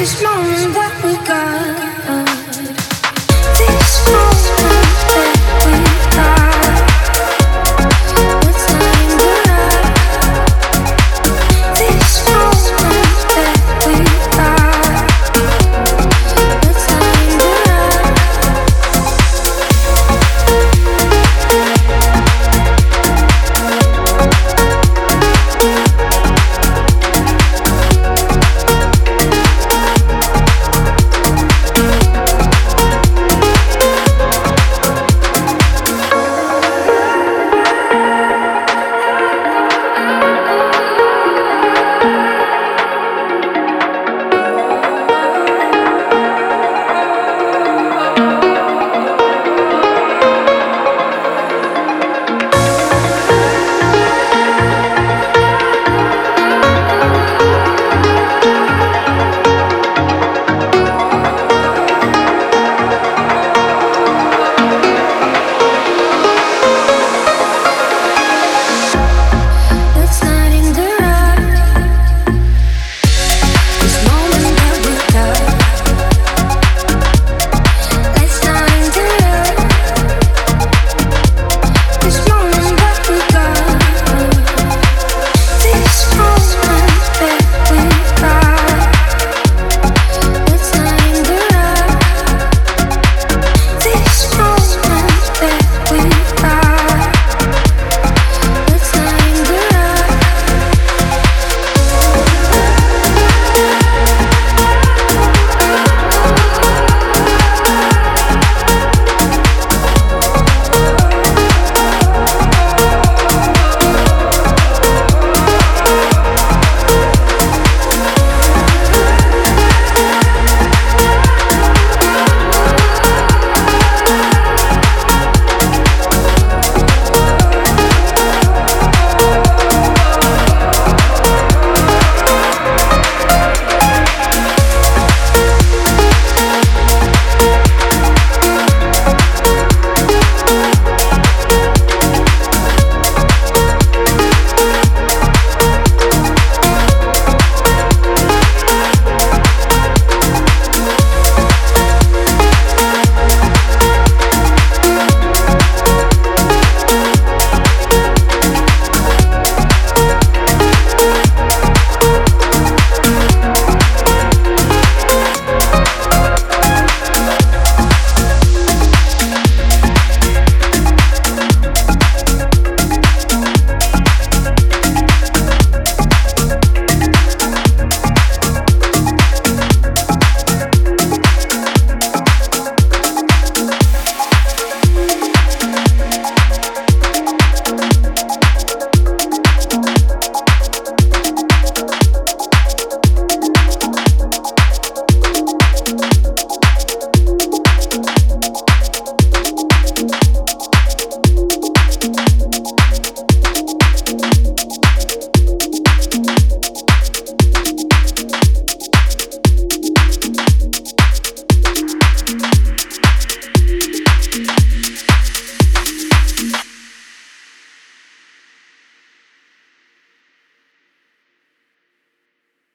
this moment.